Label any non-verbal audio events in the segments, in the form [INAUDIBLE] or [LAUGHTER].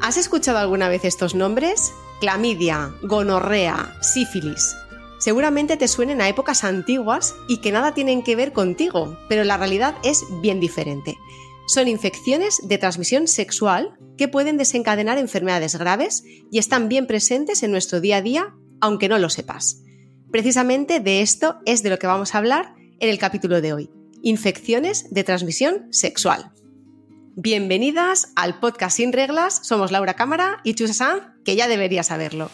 ¿Has escuchado alguna vez estos nombres? Clamidia, gonorrea, sífilis. Seguramente te suenen a épocas antiguas y que nada tienen que ver contigo, pero la realidad es bien diferente. Son infecciones de transmisión sexual que pueden desencadenar enfermedades graves y están bien presentes en nuestro día a día, aunque no lo sepas. Precisamente de esto es de lo que vamos a hablar en el capítulo de hoy, infecciones de transmisión sexual. Bienvenidas al podcast Sin Reglas, somos Laura Cámara y Chusa Sanz, que ya debería saberlo.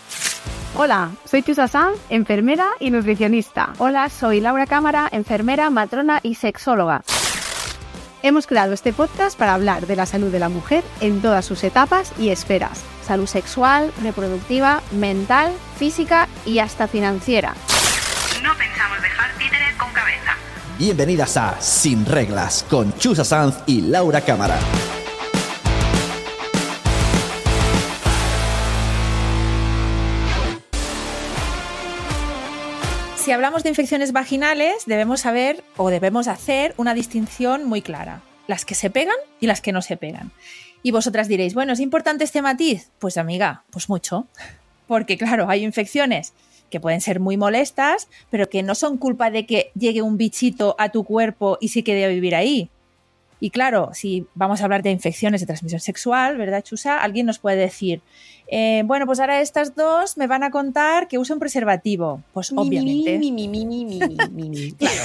Hola, soy Chusa Sanz, enfermera y nutricionista. Hola, soy Laura Cámara, enfermera, matrona y sexóloga. Hemos creado este podcast para hablar de la salud de la mujer en todas sus etapas y esferas. Salud sexual, reproductiva, mental, física y hasta financiera. Bienvenidas a Sin Reglas con Chusa Sanz y Laura Cámara. Si hablamos de infecciones vaginales, debemos saber o debemos hacer una distinción muy clara. Las que se pegan y las que no se pegan. Y vosotras diréis, bueno, ¿es importante este matiz? Pues amiga, pues mucho. Porque claro, hay infecciones que pueden ser muy molestas, pero que no son culpa de que llegue un bichito a tu cuerpo y se quede a vivir ahí. Y claro, si vamos a hablar de infecciones de transmisión sexual, ¿verdad, Chusa? Alguien nos puede decir, eh, bueno, pues ahora estas dos me van a contar que usan preservativo. Pues obviamente. claro.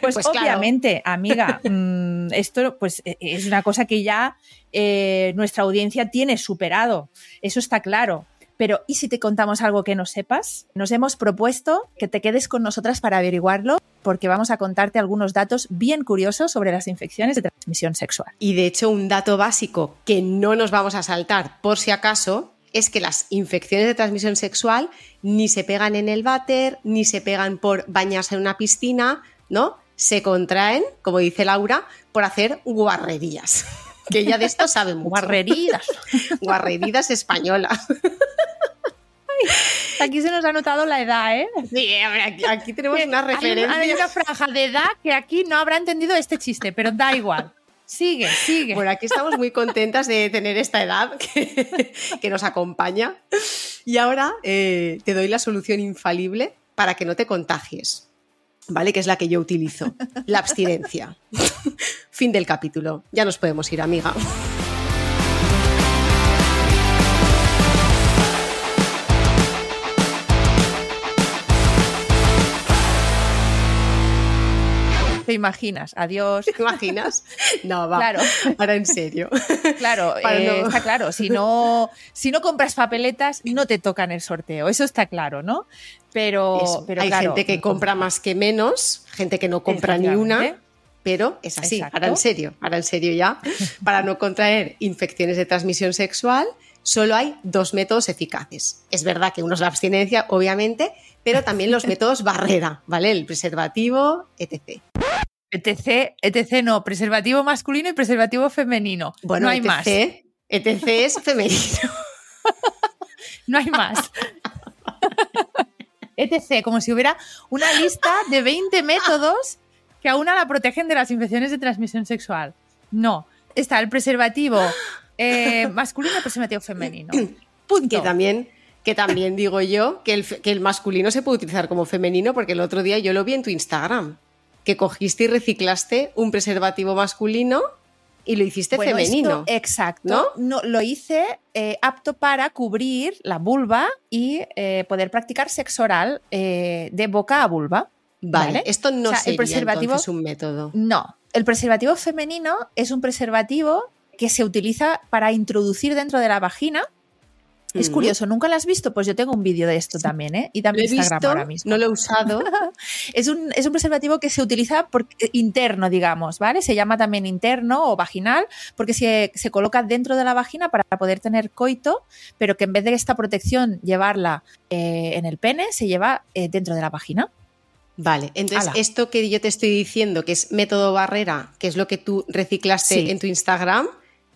Pues, pues obviamente, amiga, mmm, esto pues, es una cosa que ya eh, nuestra audiencia tiene superado. Eso está claro. Pero ¿y si te contamos algo que no sepas? Nos hemos propuesto que te quedes con nosotras para averiguarlo porque vamos a contarte algunos datos bien curiosos sobre las infecciones de transmisión sexual. Y de hecho, un dato básico que no nos vamos a saltar por si acaso es que las infecciones de transmisión sexual ni se pegan en el váter, ni se pegan por bañarse en una piscina, ¿no? Se contraen, como dice Laura, por hacer guarrerías. [LAUGHS] Que ella de esto sabe mucho. Guarrerías. Guarrerías españolas. Aquí se nos ha notado la edad, ¿eh? Sí, aquí, aquí tenemos una referencia. Hay, hay, una franja de edad que aquí no habrá entendido este chiste, pero da igual. Sigue, sigue. Bueno, aquí estamos muy contentas de tener esta edad que, que nos acompaña. Y ahora eh, te doy la solución infalible para que no te contagies. ¿Vale? Que es la que yo utilizo. La abstinencia. [LAUGHS] fin del capítulo. Ya nos podemos ir, amiga. Imaginas? Adiós. ¿Te imaginas? No, va. Claro. Ahora en serio. Claro, [LAUGHS] eh, no... está claro. Si no, si no compras papeletas, no te tocan el sorteo. Eso está claro, ¿no? Pero, pero hay claro, gente que compra más que menos, gente que no compra ni una. Pero es así, Exacto. ahora en serio, ahora en serio ya, para no contraer infecciones de transmisión sexual, solo hay dos métodos eficaces. Es verdad que uno es la abstinencia, obviamente, pero también los [LAUGHS] métodos barrera, ¿vale? El preservativo, etc. ETC, ETC no, preservativo masculino y preservativo femenino. Bueno, no hay ETC, más. ETC es [LAUGHS] femenino. no hay más. [LAUGHS] ETC, como si hubiera una lista de 20 métodos que aún la protegen de las infecciones de transmisión sexual. No, está el preservativo eh, masculino y el preservativo femenino. Punto. Que también, que también digo yo que el, que el masculino se puede utilizar como femenino porque el otro día yo lo vi en tu Instagram que cogiste y reciclaste un preservativo masculino y lo hiciste bueno, femenino. Esto, exacto. ¿no? ¿no? lo hice eh, apto para cubrir la vulva y eh, poder practicar sexo oral eh, de boca a vulva. Vale, ¿vale? esto no o sea, sería el preservativo, entonces un método. No, el preservativo femenino es un preservativo que se utiliza para introducir dentro de la vagina es curioso, ¿nunca lo has visto? Pues yo tengo un vídeo de esto también, ¿eh? Y también lo he Instagram visto, ahora mismo. No lo he usado. [LAUGHS] es, un, es un preservativo que se utiliza por, interno, digamos, ¿vale? Se llama también interno o vaginal, porque se, se, coloca dentro de la vagina para poder tener coito, pero que en vez de esta protección llevarla eh, en el pene, se lleva eh, dentro de la vagina. Vale, entonces Ala. esto que yo te estoy diciendo, que es método barrera, que es lo que tú reciclaste sí. en tu Instagram,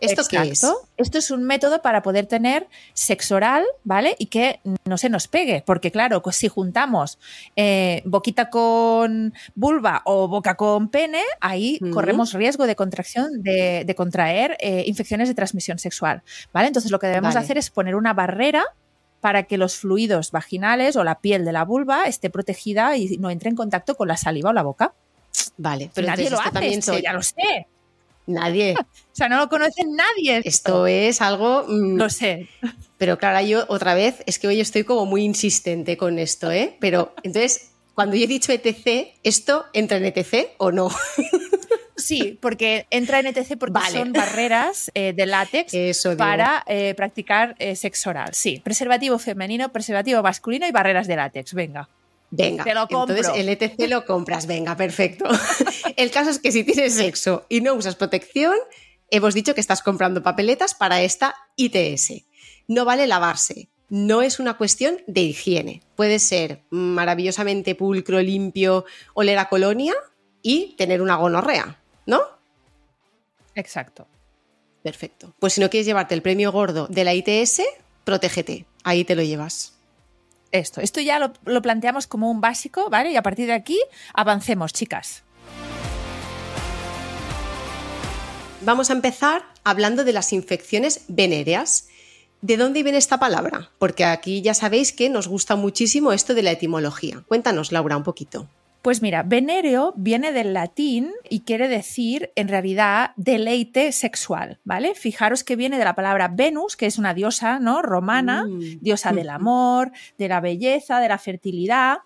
¿Esto qué es? Esto es un método para poder tener sexo oral, ¿vale? Y que no se nos pegue, porque claro, pues si juntamos eh, boquita con vulva o boca con pene, ahí corremos riesgo de contracción, de, de contraer eh, infecciones de transmisión sexual, ¿vale? Entonces lo que debemos Vale. hacer es poner una barrera para que los fluidos vaginales o la piel de la vulva esté protegida y no entre en contacto con la saliva o la boca. Vale, pero Nadie lo hace también ya lo sé. Nadie. [LAUGHS] O sea, no lo conoce nadie. Esto es algo. mm, Lo sé. Pero claro, yo otra vez, es que hoy estoy como muy insistente con esto, ¿eh? Pero entonces, cuando yo he dicho ETC, ¿esto entra en ETC o no? [LAUGHS] Sí, porque entra en ETC porque Vale. son barreras eh, de látex [LAUGHS] Eso para eh, practicar eh, sexo oral. Sí, preservativo femenino, preservativo masculino y barreras de látex. Venga. Venga, Te lo compro. entonces el ETC lo compras, venga, perfecto. [LAUGHS] el caso es que si tienes sexo y no usas protección, hemos dicho que estás comprando papeletas para esta ITS. No vale lavarse, no es una cuestión de higiene. Puede ser maravillosamente pulcro, limpio, oler a colonia y tener una gonorrea, ¿no? Exacto. Perfecto. Pues si no quieres llevarte el premio gordo de la ITS, protégete, ahí te lo llevas. Esto. Esto ya lo, lo planteamos como un básico, ¿vale? Y a partir de aquí avancemos, chicas. Vamos a empezar hablando de las infecciones venéreas. ¿De dónde viene esta palabra? Porque aquí ya sabéis que nos gusta muchísimo esto de la etimología. Cuéntanos, Laura, un poquito. Pues mira, venéreo viene del latín y quiere decir en realidad deleite sexual, ¿vale? Fijaros que viene de la palabra Venus, que es una diosa, ¿no? Romana, Mm. diosa del amor, de la belleza, de la fertilidad.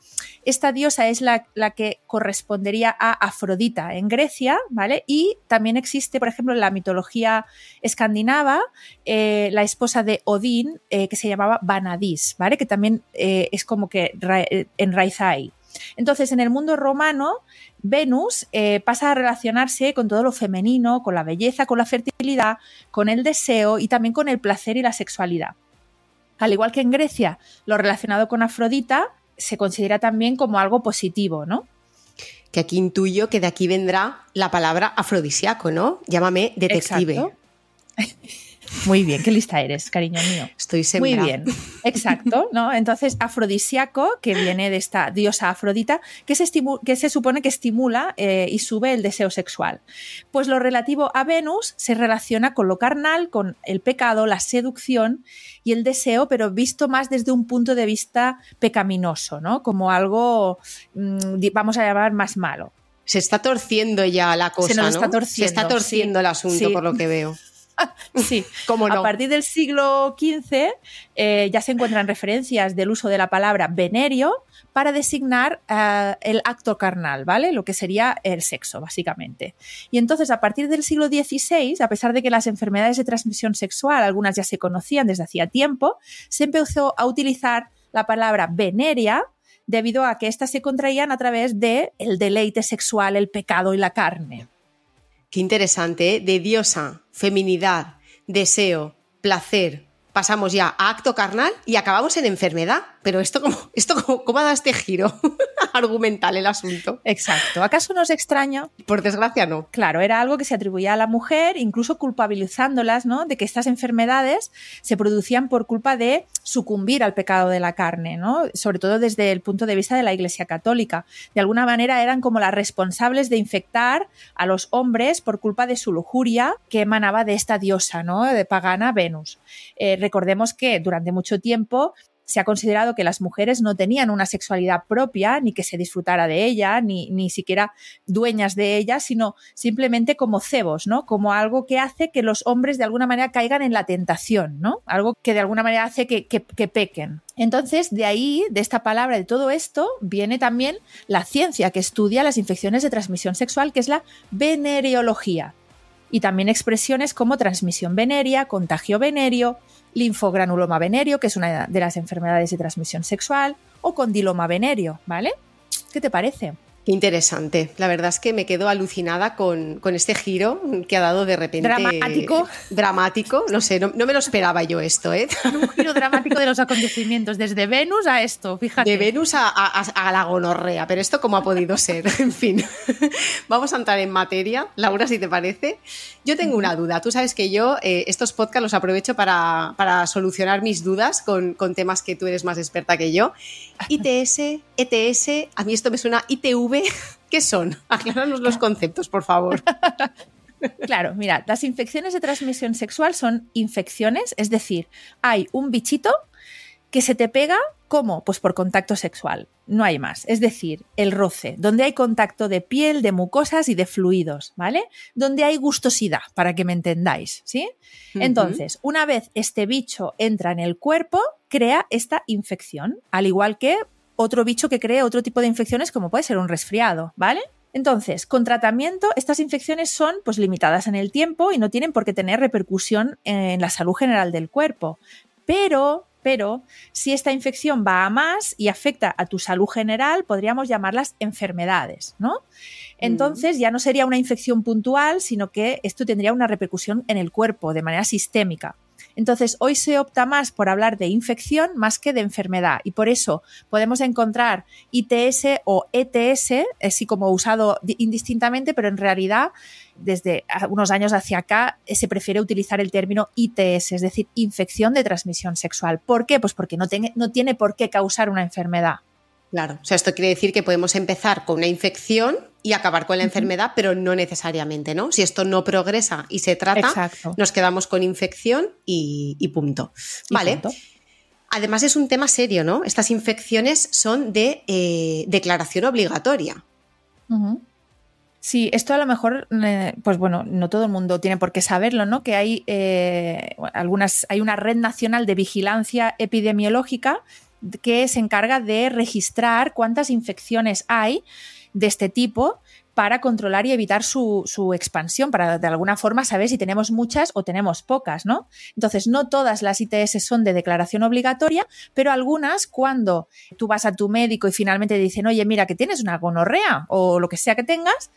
Esta diosa es la, la que correspondería a Afrodita en Grecia, ¿vale? Y también existe, por ejemplo, en la mitología escandinava, eh, la esposa de Odín, eh, que se llamaba Vanadis, ¿vale? Que también eh, es como que ra- enraiza ahí. Entonces, en el mundo romano, Venus eh, pasa a relacionarse con todo lo femenino, con la belleza, con la fertilidad, con el deseo y también con el placer y la sexualidad. Al igual que en Grecia, lo relacionado con Afrodita se considera también como algo positivo, ¿no? Que aquí intuyo que de aquí vendrá la palabra afrodisíaco, ¿no? Llámame detective. Exacto. Muy bien, qué lista eres, cariño mío. Estoy Muy sembrada. bien, exacto, ¿no? Entonces, afrodisíaco, que viene de esta diosa Afrodita, que se, que se supone que estimula eh, y sube el deseo sexual. Pues lo relativo a Venus se relaciona con lo carnal, con el pecado, la seducción y el deseo, pero visto más desde un punto de vista pecaminoso, ¿no? Como algo, mm, vamos a llamar, más malo. Se está torciendo ya la cosa, nos ¿no? está torciendo, Se está torciendo sí. el asunto, Sí. por lo que veo. [LAUGHS] Sí, ¿Cómo no? A partir del siglo XV eh, ya se encuentran referencias del uso de la palabra venerio para designar eh, el acto carnal, ¿vale? Lo que sería el sexo, básicamente. Y entonces, a partir del siglo XVI, a pesar de que las enfermedades de transmisión sexual, algunas ya se conocían desde hacía tiempo, se empezó a utilizar la palabra veneria debido a que éstas se contraían a través de el deleite sexual, el pecado y la carne. Qué interesante, ¿eh? De diosa, feminidad, deseo, placer. Pasamos ya a acto carnal y acabamos en enfermedad. Pero esto como, [LAUGHS] esto como, ¿cómo ha dado este giro [LAUGHS] argumental el asunto? Exacto. ¿Acaso nos extraña? Por desgracia no. Claro, era algo que se atribuía a la mujer, incluso culpabilizándolas, ¿no? De que estas enfermedades se producían por culpa de sucumbir al pecado de la carne, ¿no? Sobre todo desde el punto de vista de la Iglesia Católica. De alguna manera eran como las responsables de infectar a los hombres por culpa de su lujuria que emanaba de esta diosa, ¿no? De pagana Venus. Eh, recordemos que durante mucho tiempo se ha considerado que las mujeres no tenían una sexualidad propia, ni que se disfrutara de ella, ni, ni siquiera dueñas de ella, sino simplemente como cebos, ¿no? Como algo que hace que los hombres de alguna manera caigan en la tentación, ¿no? Algo que de alguna manera hace que, que, que pequen. Entonces, de ahí, de esta palabra, de todo esto, viene también la ciencia que estudia las infecciones de transmisión sexual, que es la venereología. Y también expresiones como transmisión venérea, contagio venéreo, linfogranuloma venéreo, que es una de las enfermedades de transmisión sexual, o condiloma venéreo, ¿vale? ¿Qué te parece? Qué interesante. La verdad es que me quedo alucinada con, con este giro que ha dado de repente. Dramático. Dramático. No sé, no, no me lo esperaba yo esto, ¿eh? [LAUGHS] Un giro dramático de los acontecimientos, desde Venus a esto, fíjate. De Venus a, a- a la gonorrea, pero esto cómo ha podido ser. [LAUGHS] En fin, vamos a entrar en materia. Laura, si te parece. Yo tengo una duda. Tú sabes que yo eh, estos podcasts los aprovecho para, para solucionar mis dudas con, con temas que tú eres más experta que yo. ITS, ETS, a mí esto me suena ITV. [LAUGHS] ¿Qué son? Acláranos los conceptos, por favor. [LAUGHS] Claro, mira, las infecciones de transmisión sexual son infecciones, es decir, hay un bichito que se te pega, ¿cómo? Pues por contacto sexual, no hay más. Es decir, el roce, donde hay contacto de piel, de mucosas y de fluidos, ¿vale? Donde hay gustosidad, para que me entendáis, ¿sí? Entonces, una vez este bicho entra en el cuerpo, crea esta infección, al igual que otro bicho que cree otro tipo de infecciones como puede ser un resfriado, ¿vale? Entonces, con tratamiento, estas infecciones son pues limitadas en el tiempo y no tienen por qué tener repercusión en la salud general del cuerpo. Pero, pero, si esta infección va a más y afecta a tu salud general, podríamos llamarlas enfermedades, ¿no? Entonces ya no sería una infección puntual, sino que esto tendría una repercusión en el cuerpo de manera sistémica. Entonces, hoy se opta más por hablar de infección más que de enfermedad y por eso podemos encontrar ITS o ETS, así como usado di- indistintamente, pero en realidad desde unos años hacia acá eh, se prefiere utilizar el término ITS, es decir, infección de transmisión sexual. ¿Por qué? Pues porque no tiene por qué causar una enfermedad. Claro, o sea, esto quiere decir que podemos empezar con una infección y acabar con la enfermedad, pero no necesariamente, ¿no? Si esto no progresa y se trata, Exacto. nos quedamos con infección y, y punto. Y Vale. punto. Además es un tema serio, ¿no? Estas infecciones son de eh, declaración obligatoria. Sí, esto a lo mejor, eh, pues bueno, no todo el mundo tiene por qué saberlo, ¿no? Que hay eh, algunas, hay una red nacional de vigilancia epidemiológica que se encarga de registrar cuántas infecciones hay de este tipo para controlar y evitar su, su expansión, para de alguna forma saber si tenemos muchas o tenemos pocas, ¿no? Entonces, no todas las ITS son de declaración obligatoria, pero algunas, cuando tú vas a tu médico y finalmente te dicen, oye, mira, que tienes una gonorrea o lo que sea que tengas,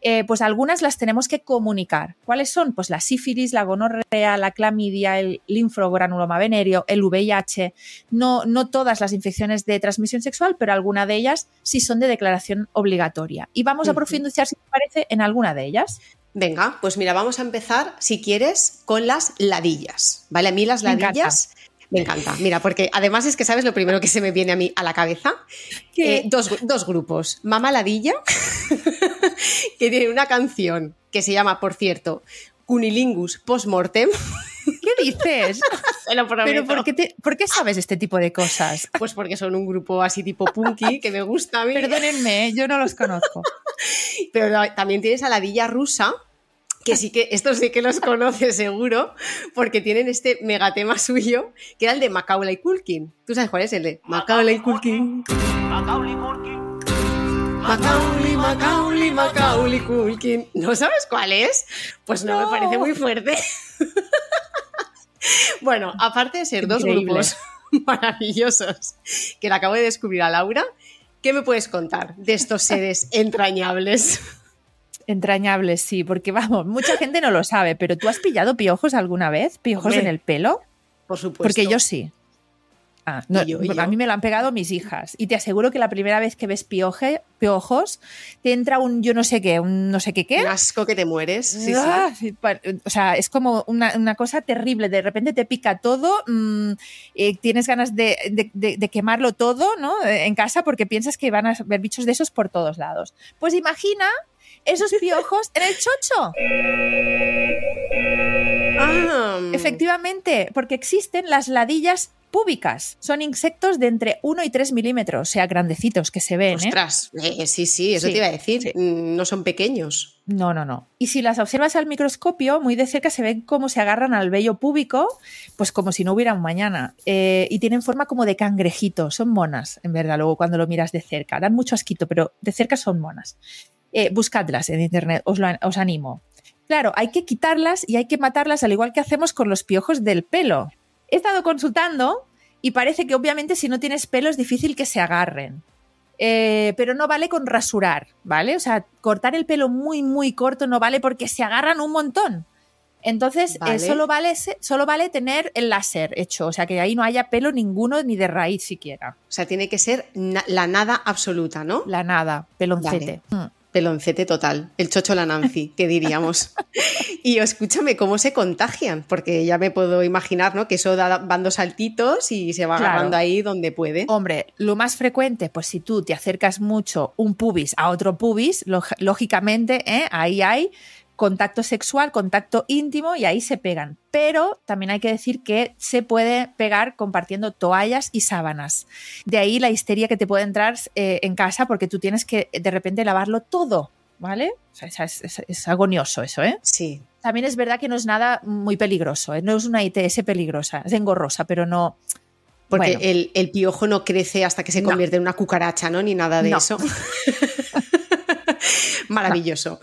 eh, pues algunas las tenemos que comunicar. ¿Cuáles son? Pues la sífilis, la gonorrea, la clamidia, el linfogranuloma venéreo, el VIH. No, no todas las infecciones de transmisión sexual, pero alguna de ellas sí son de declaración obligatoria. Y vamos a profundizar, si te parece, en alguna de ellas. Venga, pues mira, vamos a empezar, si quieres, con las ladillas. ¿Vale? A mí las ladillas me encanta. Mira, porque además es que sabes lo primero que se me viene a mí a la cabeza. Eh, dos, dos grupos. Mamá Ladilla, [LAUGHS] [LAUGHS] que tiene una canción que se llama, por cierto, Cunilingus Postmortem. [LAUGHS] ¿Qué dices? ¿Pero por qué, te- por qué sabes este tipo de cosas? Pues porque son un grupo así tipo punky que me gusta a mí. Perdónenme, yo no los conozco. [LAUGHS] Pero la- también tienes a Ladilla Rusa, que sí que, estos sí que los conoces seguro, porque tienen este megatema suyo, que era el de Macaulay Culkin. ¿Tú sabes cuál es el de Macaulay Culkin? Macaulay, Macaulay, Macaulay Culkin. ¿No sabes cuál es? Pues no, me parece muy fuerte. [LAUGHS] bueno, aparte de ser dos grupos [LAUGHS] maravillosos que le acabo de descubrir a Laura, ¿qué me puedes contar de estos seres [LAUGHS] entrañables? Entrañables, sí, porque vamos, mucha gente no lo sabe, pero ¿tú has pillado piojos alguna vez? ¿Piojos Hombre, en el pelo? Por supuesto. Porque yo sí. Ah, no, Y yo, y A mí me lo han pegado mis hijas. Y te aseguro que la primera vez que ves pioje, piojos, te entra un yo no sé qué, un no sé qué qué. Un asco que te mueres. Sí. Ah, sí, O sea, es como una, una cosa terrible. De repente te pica todo, mm, eh, tienes ganas de, de- de- de quemarlo todo ¿no? En casa porque piensas que van a haber bichos de esos por todos lados. Pues imagina esos [LAUGHS] piojos en el chocho. Ah, Efectivamente, porque existen las ladillas púbicas. Son insectos de entre 1 y 3 milímetros, o sea, grandecitos que se ven. ¿eh? Ostras, eh, sí, sí, eso Sí, te iba a decir. sí. Mm, No son pequeños. No, no, no. Y si las observas al microscopio, muy de cerca se ven cómo se agarran al vello púbico, pues como si no hubiera un mañana. Eh, y tienen forma como de cangrejito. Son monas, en verdad, luego cuando lo miras de cerca. Dan mucho asquito, pero de cerca son monas. Eh, buscadlas en internet, os, lo, os animo. Claro, hay que quitarlas y hay que matarlas al igual que hacemos con los piojos del pelo. He estado consultando y parece que obviamente si no tienes pelo es difícil que se agarren. Eh, pero no vale con rasurar, ¿vale? O sea, cortar el pelo muy, muy corto no vale porque se agarran un montón. Entonces, eh, Vale. solo, vale, solo vale tener el láser hecho, o sea, que ahí no haya pelo ninguno ni de raíz siquiera. O sea, tiene que ser na- la nada absoluta, ¿no? La nada, peloncete. Mm. Peloncete total, el chocho la Nancy, que diríamos. y escúchame, ¿cómo se contagian? Porque ya me puedo imaginar, ¿no? Que eso da, van dos saltitos y se va Claro. agarrando ahí donde puede. Hombre, lo más frecuente, pues si tú te acercas mucho un pubis a otro pubis, lógicamente ¿eh? ahí hay contacto sexual, contacto íntimo y ahí se pegan. Pero también hay que decir que se puede pegar compartiendo toallas y sábanas. De ahí la histeria que te puede entrar eh, en casa porque tú tienes que de repente lavarlo todo, ¿vale? O sea, es, es- es agonioso eso, ¿eh? Sí. También es verdad que no es nada muy peligroso, ¿eh? no es una ITS peligrosa, es engorrosa, pero no... Porque Bueno. el, el piojo no crece hasta que se No. convierte en una cucaracha, ¿no? Ni nada de No. eso. [LAUGHS] [LAUGHS] Maravilloso.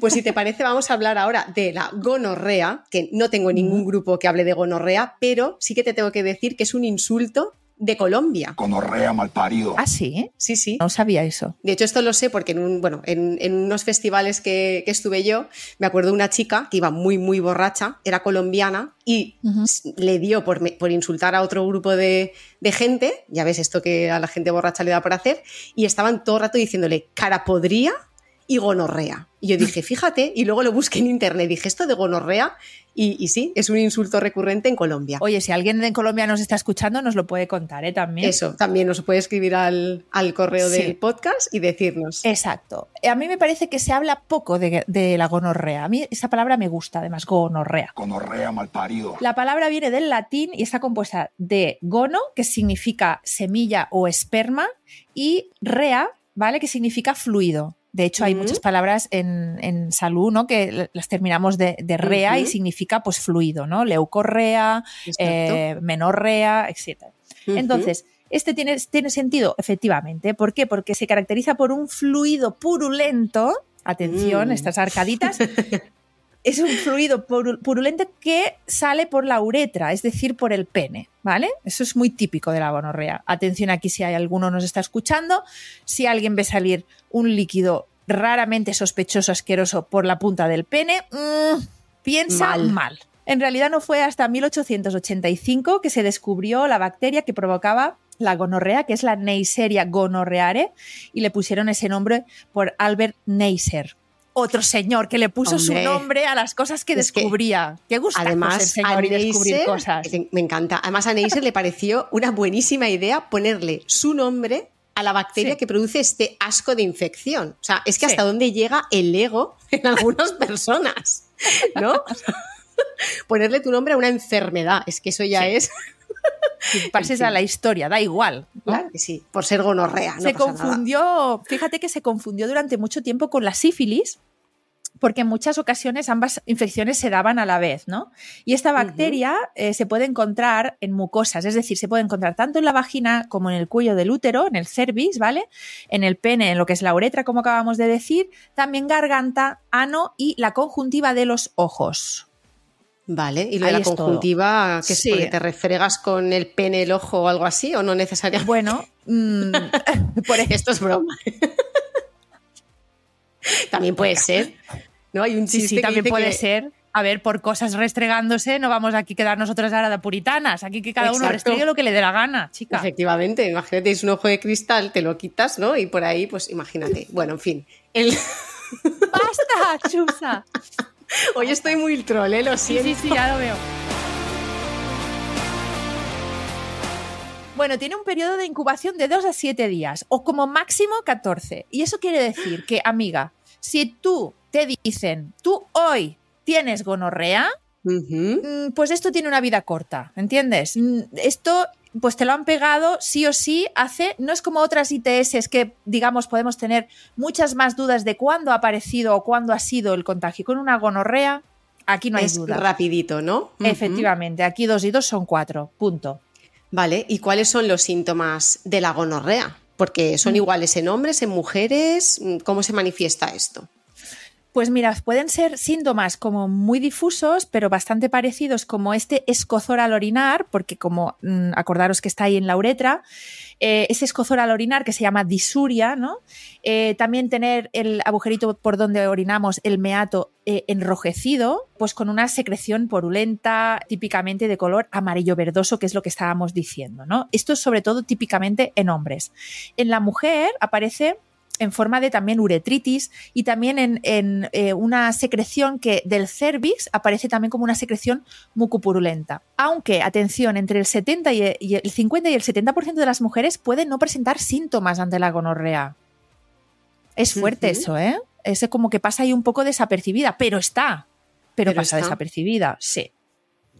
Pues si te parece, vamos a hablar ahora de la gonorrea, que no tengo ningún grupo que hable de gonorrea, pero sí que te tengo que decir que es un insulto de Colombia. Conorrea malparido. Ah, sí, Sí, sí. no sabía eso. De hecho, esto lo sé porque en, un, bueno, en, en unos festivales que, que estuve yo, me acuerdo de una chica que iba muy, muy borracha, era colombiana y le dio por, por insultar a otro grupo de, de gente, ya ves esto que a la gente borracha le da por hacer, y estaban todo el rato diciéndole cara podría y gonorrea. Y yo dije, fíjate, y luego lo busqué en internet, dije esto de gonorrea, y, y sí, es un insulto recurrente en Colombia. Oye, si alguien de Colombia nos está escuchando, nos lo puede contar, ¿eh? También. Eso, también nos puede escribir al, al correo Sí. del podcast y decirnos. Exacto. A mí me parece que se habla poco de, de la gonorrea. A mí esa palabra me gusta, además, gonorrea. Conorrea malparido. La palabra viene del latín y está compuesta de gono, que significa semilla o esperma, y rea, ¿vale? Que significa fluido. De hecho, hay muchas palabras en, en salud, ¿no? Que las terminamos de, de rea y significa pues fluido, ¿no? Leucorrea, eh, menorrea, etc. Entonces, este tiene, tiene sentido, efectivamente. ¿Por qué? Porque se caracteriza por un fluido purulento. Atención, Mm. estas arcaditas. [LAUGHS] es un fluido puru- purulento que sale por la uretra, es decir, por el pene, ¿vale? Eso es muy típico de la gonorrea. Atención aquí si hay alguno nos está escuchando. Si alguien ve salir un líquido raramente sospechoso, asqueroso por la punta del pene, mm, piensa Mal. mal. En realidad no fue hasta 1885 que se descubrió la bacteria que provocaba la gonorrea, que es la Neisseria gonorreare, y le pusieron ese nombre por Albert Neisser. Otro señor que le puso su nombre a las cosas que Es que, descubría. Qué gusta ser Además, a señor y descubrir cosas. me encanta. Además, a Neisser le pareció una buenísima idea ponerle su nombre a la bacteria Sí. que produce este asco de infección. O sea, es que Sí. hasta dónde llega el ego en algunas [LAUGHS] personas, ¿no? [LAUGHS] Ponerle tu nombre a una enfermedad, es que eso ya Sí. es, Si pases a la historia, da igual. ¿no? claro que sí, por ser gonorrea. No se nada. confundió, fíjate que se confundió durante mucho tiempo con la sífilis, porque en muchas ocasiones ambas infecciones se daban a la vez, ¿no? Y esta bacteria eh, se puede encontrar en mucosas, es decir, se puede encontrar tanto en la vagina como en el cuello del útero, en el cervix, ¿vale? En el pene, en lo que es la uretra, como acabamos de decir, también garganta, ano y la conjuntiva de los ojos. Vale, y lo Ahí de la conjuntiva, que Sí. te refregas con el pene, el ojo o algo así, o no necesariamente. Bueno, mm, [LAUGHS] por Esto es broma. [LAUGHS] También puede ser. ¿No? Hay un Sí, chiste sí, que también puede que- ser. A ver, por cosas restregándose, no vamos aquí a quedar nosotras ahora de puritanas. Aquí que cada uno restregue lo que le dé la gana, chica. Efectivamente, imagínate, es un ojo de cristal, te lo quitas, ¿no? Y por ahí, pues imagínate. Bueno, en fin. El- [LAUGHS] ¡Basta, chusa! [LAUGHS] Hoy estoy muy troll, ¿eh? Lo Sí, siento. sí, sí, ya lo veo. Bueno, tiene un periodo de incubación de 2 a 7 días o como máximo 14. Y eso quiere decir que, amiga, si tú te dicen, tú hoy tienes gonorrea, mm, pues esto tiene una vida corta, ¿entiendes? Mm, Esto, pues te lo han pegado sí o sí hace, no es como otras ITS que, digamos, podemos tener muchas más dudas de cuándo ha aparecido o cuándo ha sido el contagio. Con una gonorrea, aquí no hay es duda. rapidito, ¿no? Efectivamente, aquí dos y dos son cuatro, punto. Vale, ¿y cuáles son los síntomas de la gonorrea? Porque Mm. son iguales en hombres, en mujeres. ¿Cómo se manifiesta esto? Pues mira, pueden ser síntomas como muy difusos, pero bastante parecidos, como este escozor al orinar, porque como mm, acordaros que está ahí en la uretra, eh, ese escozor al orinar que se llama disuria, ¿no? Eh, también tener el agujerito por donde orinamos, el meato eh, enrojecido, pues con una secreción porulenta, típicamente de color amarillo verdoso, que es lo que estábamos diciendo, ¿no? Esto es sobre todo típicamente en hombres. En la mujer aparece en forma de también uretritis y también en, eh, una secreción que del cervix aparece también como una secreción mucopurulenta. Aunque, atención, entre el 70 y el 50 y el 70% de las mujeres pueden no presentar síntomas ante la gonorrea. Es fuerte eso, ¿eh? Ese como que pasa ahí un poco desapercibida, pero está. Pero, pasa desapercibida, sí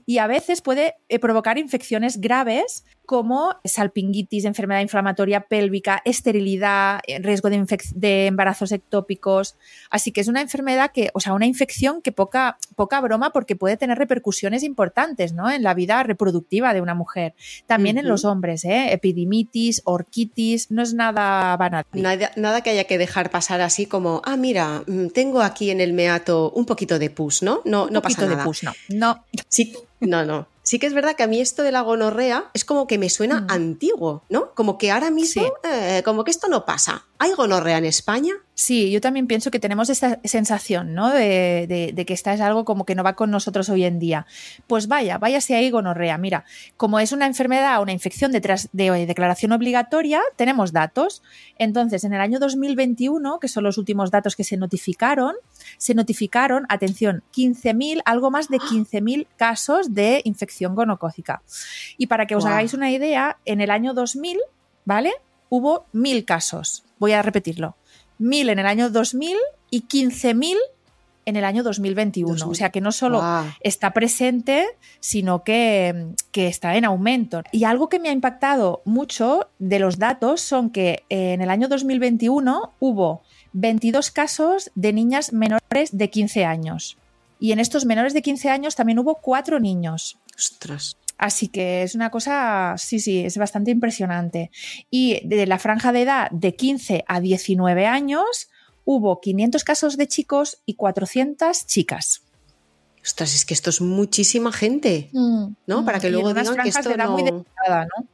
y a veces puede eh, provocar infecciones graves como salpingitis, enfermedad inflamatoria pélvica, esterilidad, eh, riesgo de, de, embarazos ectópicos. Así que es una enfermedad que, o sea, una infección que poca, poca broma porque puede tener repercusiones importantes ¿no? en la vida reproductiva de una mujer. También en los hombres, ¿eh? epidimitis, orquitis, no es nada banal. Nada, nada que haya que dejar pasar así como, ah, mira, mm, tengo aquí en el meato un poquito de pus, ¿no? No, no pasa nada. de pus, no. No. Sí, no, no. Sí que es verdad que a mí esto de la gonorrea es como que me suena Mm. antiguo, ¿no? Como que ahora mismo, Sí. eh, como que esto no pasa. ¿Hay gonorrea en España? Sí, yo también pienso que tenemos esta sensación, ¿no? De, de- de que esta es algo como que no va con nosotros hoy en día. Pues vaya, váyase ahí gonorrea. Mira, como es una enfermedad, una infección de, tras- de declaración obligatoria, tenemos datos. Entonces, en el año 2021, que son los últimos datos que se notificaron, se notificaron, atención, 15.000, algo más de 15.000 casos de infección gonocócica. Y para que os hagáis una idea, en el año 2000, ¿vale? Hubo 1.000 casos. Voy a repetirlo. 1.000 en el año 2000 y 15.000 en el año 2021. 2000. O sea que no solo está presente, sino que, que está en aumento. Y algo que me ha impactado mucho de los datos son que eh, en el año 2021 hubo 22 casos de niñas menores de 15 años. Y en estos menores de 15 años también hubo cuatro niños. Ostras. Así que es una cosa, sí, sí, es bastante impresionante. Y de la franja de edad de 15 a 19 años hubo 500 casos de chicos y 400 chicas. Ostras, es que esto es muchísima gente, ¿no? Para que luego digan que esto de edad muy no... delicada, ¿no?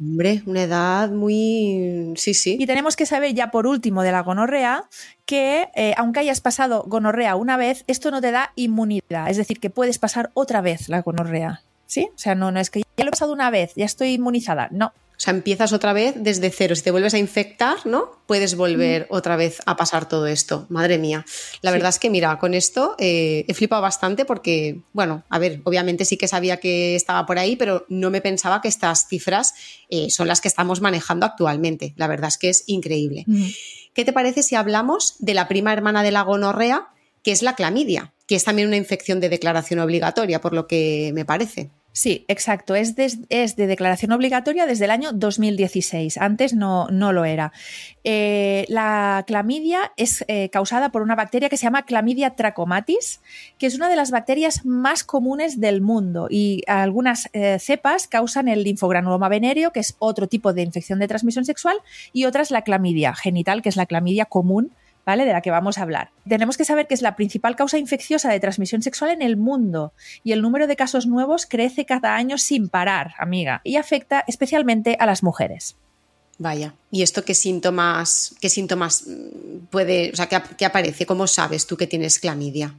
Hombre, una edad muy... Sí, sí. Y tenemos que saber ya por último de la gonorrea que eh, aunque hayas pasado gonorrea una vez, esto no te da inmunidad. Es decir, que puedes pasar otra vez la gonorrea. ¿Sí? O sea, no, no es que ya lo he pasado una vez, ya estoy inmunizada. No. O sea, empiezas otra vez desde cero. Si te vuelves a infectar, ¿no? Puedes volver otra vez a pasar todo esto. Madre mía. La Sí. verdad es que, mira, con esto eh, he flipado bastante porque, bueno, a ver, obviamente sí que sabía que estaba por ahí, pero no me pensaba que estas cifras eh, son las que estamos manejando actualmente. La verdad es que es increíble. ¿Qué te parece si hablamos de la prima hermana de la gonorrea, que es la clamidia, que es también una infección de declaración obligatoria, por lo que me parece? Sí, exacto. Es, de declaración obligatoria desde el año 2016. Antes no, no lo era. Eh, la clamidia es eh, causada por una bacteria que se llama Clamidia trachomatis, que es una de las bacterias más comunes del mundo. Y algunas eh, cepas causan el linfogranuloma venéreo, que es otro tipo de infección de transmisión sexual, y otras la clamidia genital, que es la clamidia común ¿vale? De la que vamos a hablar. Tenemos que saber que es la principal causa infecciosa de transmisión sexual en el mundo y el número de casos nuevos crece cada año sin parar, amiga, y afecta especialmente a las mujeres. Vaya. ¿Y esto qué síntomas, qué síntomas mm, puede, o sea, qué, qué aparece? ¿Cómo sabes tú que tienes clamidia?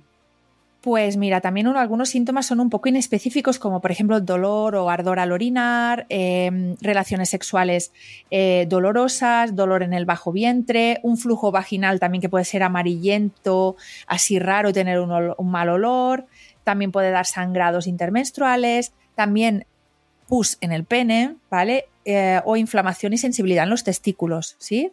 Pues mira, también uno- algunos síntomas son un poco inespecíficos, como por ejemplo dolor o ardor al orinar, eh, relaciones sexuales eh, dolorosas, dolor en el bajo vientre, un flujo vaginal también que puede ser amarillento, así raro, tener un mal olor, también puede dar sangrados intermenstruales, también pus en el pene, ¿vale? Eh, o inflamación y sensibilidad en los testículos, ¿sí?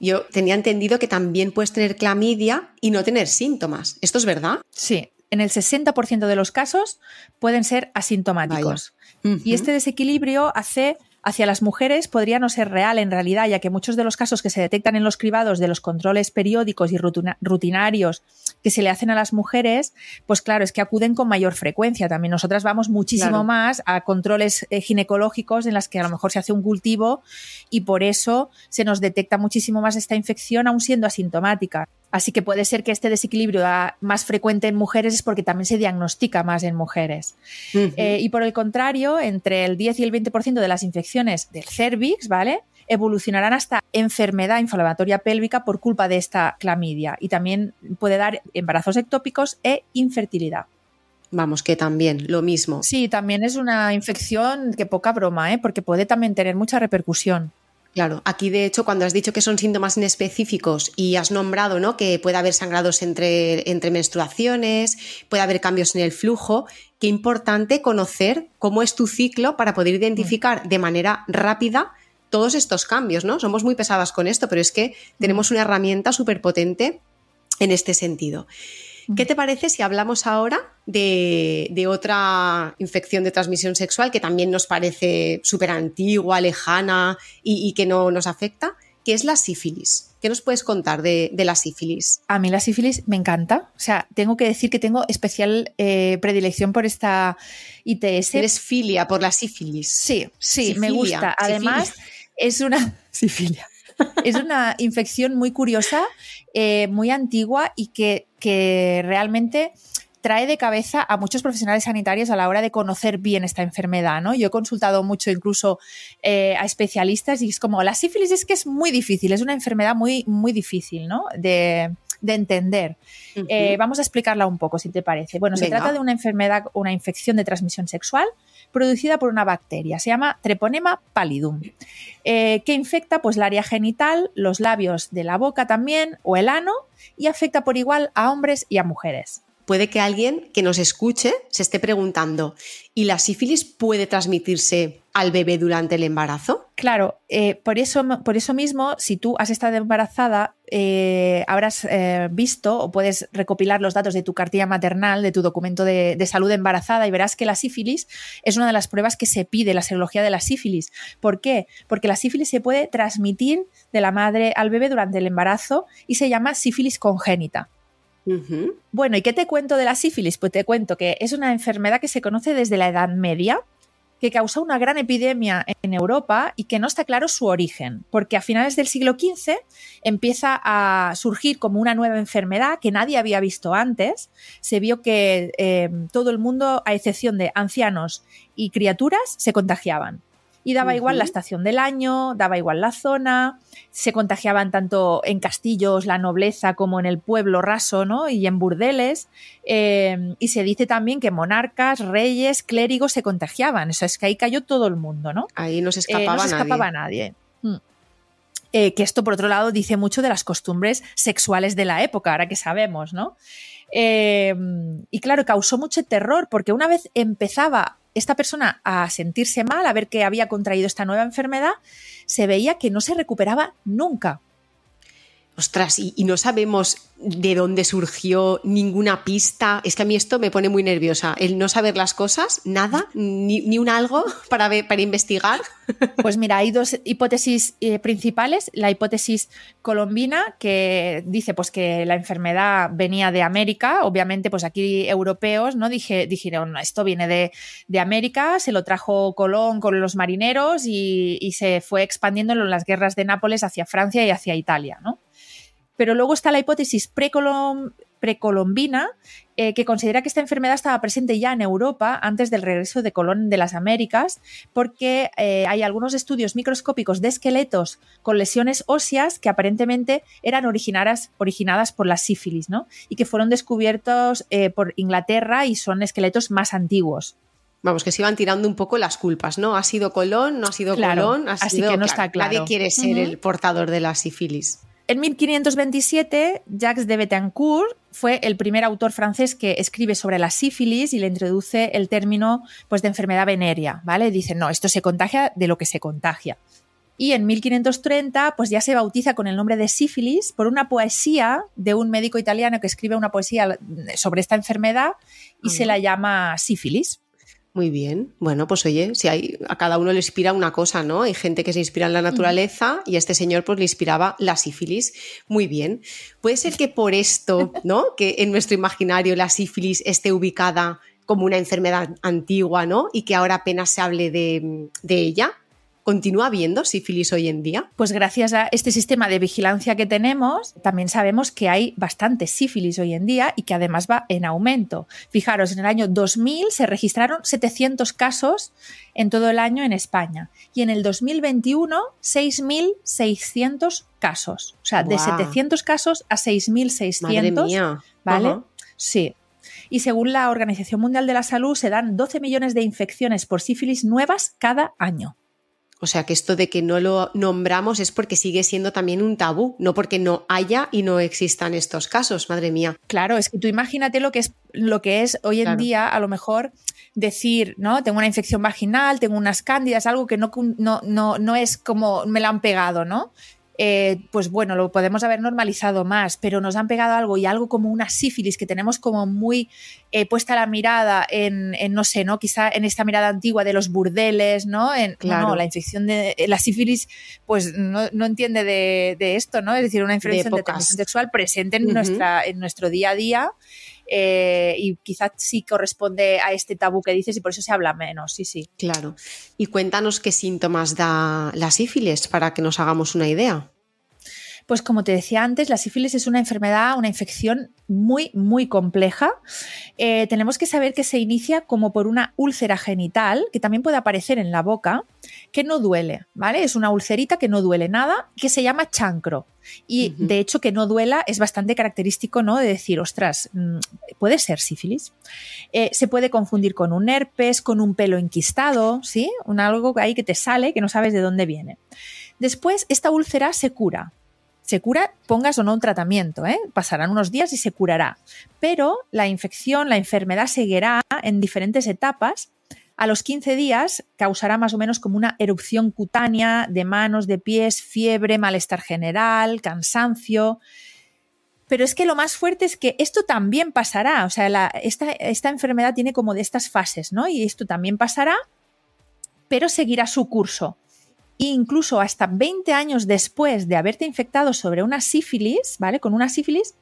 Yo tenía entendido que también puedes tener clamidia y no tener síntomas. ¿Esto es verdad? Sí, en el 60% de los casos pueden ser asintomáticos. Y este desequilibrio hace hacia las mujeres podría no ser real en realidad, ya que muchos de los casos que se detectan en los cribados de los controles periódicos y rutina- rutinarios que se le hacen a las mujeres, pues claro, es que acuden con mayor frecuencia. También nosotras vamos muchísimo Claro. más a controles eh, ginecológicos en las que a lo mejor se hace un cultivo y por eso se nos detecta muchísimo más esta infección aún siendo asintomática. Así que puede ser que este desequilibrio más frecuente en mujeres es porque también se diagnostica más en mujeres. Eh, y por el contrario, entre el 10 y el 20% de las infecciones del cervix, ¿vale? Evolucionarán hasta enfermedad inflamatoria pélvica por culpa de esta clamidia y también puede dar embarazos ectópicos e infertilidad. Vamos, que también, lo mismo. Sí, también es una infección que poca broma, ¿eh? porque puede también tener mucha repercusión. Claro, aquí de hecho cuando has dicho que son síntomas inespecíficos y has nombrado ¿no? que puede haber sangrados entre, entre menstruaciones, puede haber cambios en el flujo, qué importante conocer cómo es tu ciclo para poder identificar de manera rápida todos estos cambios, ¿no? Somos muy pesadas con esto, pero es que tenemos una herramienta súper potente en este sentido. ¿Qué te parece si hablamos ahora de, de otra infección de transmisión sexual que también nos parece súper antigua, lejana y, y que no nos afecta? Que es la sífilis. ¿Qué nos puedes contar de, de la sífilis? A mí la sífilis me encanta. O sea, tengo que decir que tengo especial eh, predilección por esta ITS. Eres filia por la sífilis. Sí, sí, me gusta. Además. Es una. [LAUGHS] Sifilia. [LAUGHS] Es una infección muy curiosa, eh, muy antigua y que, que realmente trae de cabeza a muchos profesionales sanitarios a la hora de conocer bien esta enfermedad, ¿no? Yo he consultado mucho incluso eh, a especialistas y es como, la sífilis es que es muy difícil, es una enfermedad muy, muy difícil, ¿no? De, de entender. Eh, vamos a explicarla un poco, si te parece. Bueno, se trata de una enfermedad, una infección de transmisión sexual producida por una bacteria. Se llama Treponema pallidum, eh, que infecta pues, el área genital, los labios de la boca también, o el ano, y afecta por igual a hombres y a mujeres. Puede que alguien que nos escuche se esté preguntando, ¿y la sífilis puede transmitirse al bebé durante el embarazo? Claro, eh, por, eso, por eso mismo, si tú has estado embarazada, eh, habrás eh, visto o puedes recopilar los datos de tu cartilla maternal, de tu documento de, de, salud embarazada y verás que la sífilis es una de las pruebas que se pide, la serología de la sífilis. ¿Por qué? Porque la sífilis se puede transmitir de la madre al bebé durante el embarazo y se llama sífilis congénita. Bueno, ¿y qué te cuento de la sífilis? Pues te cuento que es una enfermedad que se conoce desde la Edad Media, que causó una gran epidemia en Europa y que no está claro su origen, porque a finales del siglo XV empieza a surgir como una nueva enfermedad que nadie había visto antes. Se vio que eh, todo el mundo, a excepción de ancianos y criaturas, se contagiaban. Y daba uh -huh. igual la estación del año, daba igual la zona, se contagiaban tanto en castillos, la nobleza, como en el pueblo raso, ¿no? Y en burdeles. Eh, y se dice también que monarcas, reyes, clérigos se contagiaban. Eso es que ahí cayó todo el mundo, ¿no? Ahí no se escapaba, eh, no se escapaba nadie. nadie. Eh, que esto, por otro lado, dice mucho de las costumbres sexuales de la época, ahora que sabemos, ¿no? Eh, y claro, causó mucho terror, porque una vez empezaba esta persona a sentirse mal, a ver que había contraído esta nueva enfermedad, se veía que no se recuperaba nunca. Ostras, y, no sabemos de dónde surgió ninguna pista. Es que a mí esto me pone muy nerviosa. El no saber las cosas, nada, ni, ni un algo [LAUGHS] para, ver, para investigar. Pues mira, hay dos hipótesis eh, principales. La hipótesis colombina, que dice pues que la enfermedad venía de América. Obviamente, pues aquí europeos no Dije, dijeron, esto viene de, de, América, se lo trajo Colón con los marineros y, y se fue expandiendo en las guerras de Nápoles hacia Francia y hacia Italia, ¿no? Pero luego está la hipótesis precolom precolombina, eh, que considera que esta enfermedad estaba presente ya en Europa antes del regreso de Colón de las Américas, porque eh, hay algunos estudios microscópicos de esqueletos con lesiones óseas que aparentemente eran originadas, originadas por la sífilis, ¿no? Y que fueron descubiertos eh, por Inglaterra y son esqueletos más antiguos. Vamos, que se iban tirando un poco las culpas, ¿no? ¿Ha sido Colón? ¿No ha sido claro, Colón? Ha así sido, que no está claro. Nadie quiere ser uh -huh. el portador de la sífilis. En 1527, Jacques de Betancourt fue el primer autor francés que escribe sobre la sífilis y le introduce el término pues, de enfermedad venérea, ¿vale? Dice, no, esto se contagia de lo que se contagia. Y en 1530, pues ya se bautiza con el nombre de sífilis por una poesía de un médico italiano que escribe una poesía sobre esta enfermedad y se la llama sífilis. Muy bien. Bueno, pues oye, si hay, a cada uno le inspira una cosa, ¿no? Hay gente que se inspira en la naturaleza y a este señor pues le inspiraba la sífilis. Muy bien. Puede ser que por esto, ¿no? [LAUGHS] Que en nuestro imaginario la sífilis esté ubicada como una enfermedad antigua, ¿no? Y que ahora apenas se hable de, de ella. ¿Continúa habiendo sífilis hoy en día? Pues gracias a este sistema de vigilancia que tenemos, también sabemos que hay bastante sífilis hoy en día y que además va en aumento. Fijaros, en el año 2000 se registraron 700 casos en todo el año en España y en el 2021 6.600 casos. O sea, de Guau. 700 casos a 6.600. Madre mía. ¿Vale? Sí. Y según la Organización Mundial de la Salud, se dan 12 millones de infecciones por sífilis nuevas cada año. O sea que esto de que no lo nombramos es porque sigue siendo también un tabú, no porque no haya y no existan estos casos, madre mía. Claro, es que tú imagínate lo que es, lo que es hoy en Claro. día, a lo mejor decir, ¿no? Tengo una infección vaginal, tengo unas cándidas, algo que no, no, no, no es como me la han pegado, ¿no? Eh, pues bueno, lo podemos haber normalizado más, pero nos han pegado algo y algo como una sífilis que tenemos como muy eh, puesta la mirada en, en, no sé, ¿no? Quizá en esta mirada antigua de los burdeles, ¿no? En, Claro. no, la infección de la sífilis, pues no, no entiende de, de esto, ¿no? Es decir, una infección de, épocas. transmisión sexual presente en, nuestra, en nuestro día a día. Eh, y quizás sí corresponde a este tabú que dices y por eso se habla menos, sí, sí. Claro. Y cuéntanos qué síntomas da la sífilis para que nos hagamos una idea. Pues como te decía antes, la sífilis es una enfermedad, una infección muy, muy compleja. Eh, tenemos que saber que se inicia como por una úlcera genital, que también puede aparecer en la boca, que no duele, ¿vale? Es una ulcerita que no duele nada, que se llama chancro. Y de hecho que no duela es bastante característico, ¿no? De decir, ostras, mm, puede ser sífilis. Eh, se puede confundir con un herpes, con un pelo enquistado, ¿sí? Un algo ahí que te sale que no sabes de dónde viene. Después, esta úlcera se cura. Se cura, pongas o no un tratamiento, ¿eh? pasarán unos días y se curará. Pero la infección, la enfermedad seguirá en diferentes etapas. A los 15 días causará más o menos como una erupción cutánea de manos, de pies, fiebre, malestar general, cansancio. Pero es que lo más fuerte es que esto también pasará. O sea, esta enfermedad tiene como de estas fases, ¿no? Y esto también pasará, pero seguirá su curso incluso hasta 20 años después de haberte infectado sobre una sífilis, ¿vale? Con una sífilis,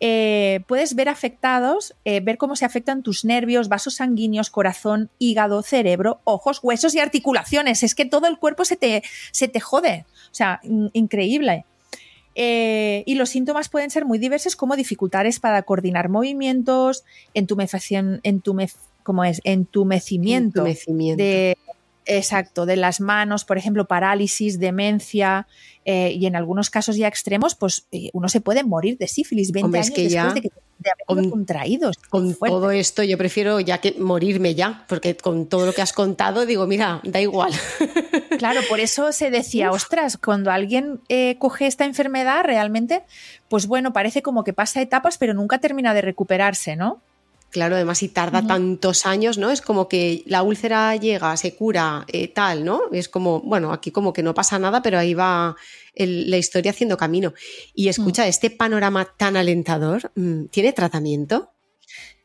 eh, puedes ver afectados, eh, ver cómo se afectan tus nervios, vasos sanguíneos, corazón, hígado, cerebro, ojos, huesos y articulaciones. Es que todo el cuerpo se te, se te jode. O sea, in- increíble. Eh, y los síntomas pueden ser muy diversos, como dificultades para coordinar movimientos, entumefacción, entumef, ¿cómo es? Entumecimiento Entumecimiento. de exacto de las manos por ejemplo parálisis demencia eh, y en algunos casos ya extremos pues eh, uno se puede morir de sífilis 20 Hombre, es años ya después de, que, de con- contraído Es Con fuerte. todo esto yo prefiero ya que morirme ya, porque con todo lo que has contado digo, mira, da igual. [LAUGHS] claro por eso se decía ostras cuando alguien eh, coge esta enfermedad realmente pues bueno parece como que pasa etapas pero nunca termina de recuperarse no Claro, además si tarda tantos años, ¿no? Es como que la úlcera llega, se cura, eh, tal, ¿no? Es como, bueno, aquí como que no pasa nada, pero ahí va el- la historia haciendo camino. Y escucha, este panorama tan alentador, mm, ¿tiene tratamiento?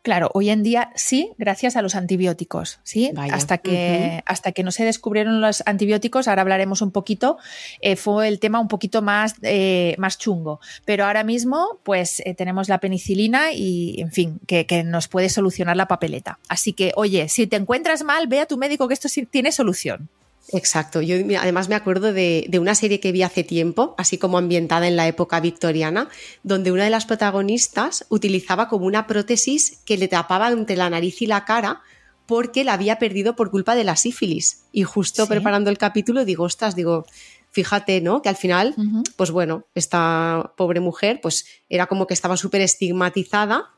Claro, hoy en día sí, gracias a los antibióticos, ¿sí? Vaya, Hasta, que, hasta que no se descubrieron los antibióticos, ahora hablaremos un poquito, eh, fue el tema un poquito más, eh, más chungo. Pero ahora mismo, pues eh, tenemos la penicilina y, en fin, que, que nos puede solucionar la papeleta. Así que, oye, si te encuentras mal, ve a tu médico que esto sí tiene solución. Exacto. Yo además me acuerdo de, de una serie que vi hace tiempo, así como ambientada en la época victoriana, donde una de las protagonistas utilizaba como una prótesis que le tapaba entre la nariz y la cara porque la había perdido por culpa de la sífilis. Y justo Sí. preparando el capítulo digo, ostras, digo, fíjate, ¿no? Que al final, pues bueno, esta pobre mujer, pues era como que estaba súper estigmatizada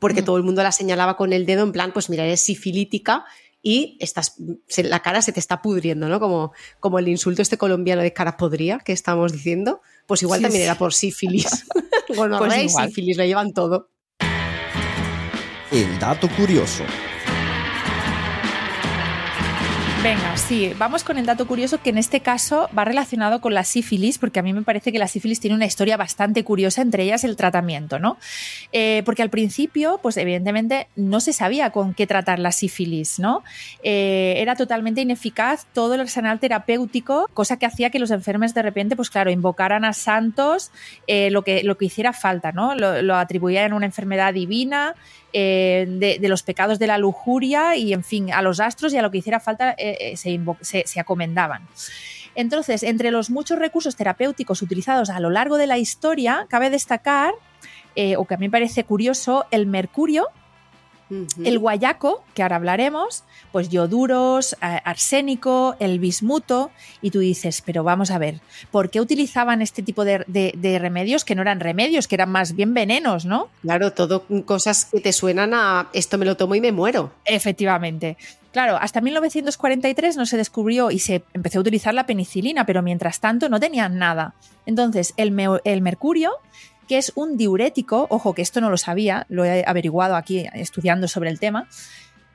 porque Mm. todo el mundo la señalaba con el dedo en plan, pues mira, eres sifilítica y estás, se- la cara se te está pudriendo, ¿no? Como, como el insulto este colombiano de cara podría que estamos diciendo, pues igual Sí, también sí. era por sífilis. [LAUGHS] Gonorrea Pues sífilis, lo llevan todo. El dato curioso. Venga, sí, vamos con el dato curioso que en este caso va relacionado con la sífilis, porque a mí me parece que la sífilis tiene una historia bastante curiosa, entre ellas el tratamiento, ¿no? Eh, porque al principio, pues evidentemente no se sabía con qué tratar la sífilis, ¿no? Eh, era totalmente ineficaz todo el arsenal terapéutico, cosa que hacía que los enfermos de repente, pues claro, invocaran a santos eh, lo, que, lo que hiciera falta, ¿no? Lo, atribuían a una enfermedad divina, de, los pecados de la lujuria y, en fin, a los astros y a lo que hiciera falta se, eh, se se- se acomendaban. Entonces, entre los muchos recursos terapéuticos utilizados a lo largo de la historia, cabe destacar, eh, o que a mí me parece curioso, el mercurio, el guayaco, que ahora hablaremos, pues yoduros, arsénico, el bismuto, y tú dices, pero vamos a ver, ¿por qué utilizaban este tipo de, de- de remedios que no eran remedios, que eran más bien venenos, ¿no? Claro, todo cosas que te suenan a esto me lo tomo y me muero. Efectivamente. Claro, hasta 1943 no se descubrió y se empezó a utilizar la penicilina, pero mientras tanto no tenían nada. Entonces, el, me- el mercurio, que es un diurético, ojo que esto no lo sabía, lo he averiguado aquí estudiando sobre el tema.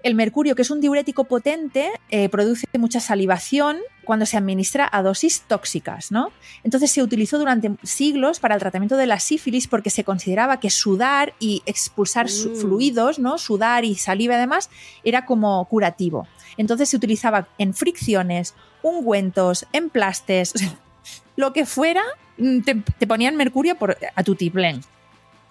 El mercurio, que es un diurético potente, eh, produce mucha salivación cuando se administra a dosis tóxicas, ¿no? Entonces se utilizó durante siglos para el tratamiento de la sífilis porque se consideraba que sudar y expulsar Mm. fluidos, ¿no? Sudar y saliva además era como curativo. Entonces se utilizaba en fricciones, ungüentos, emplastes, [LAUGHS] lo que fuera, mm, te, te ponían mercurio por, a tu tiplén.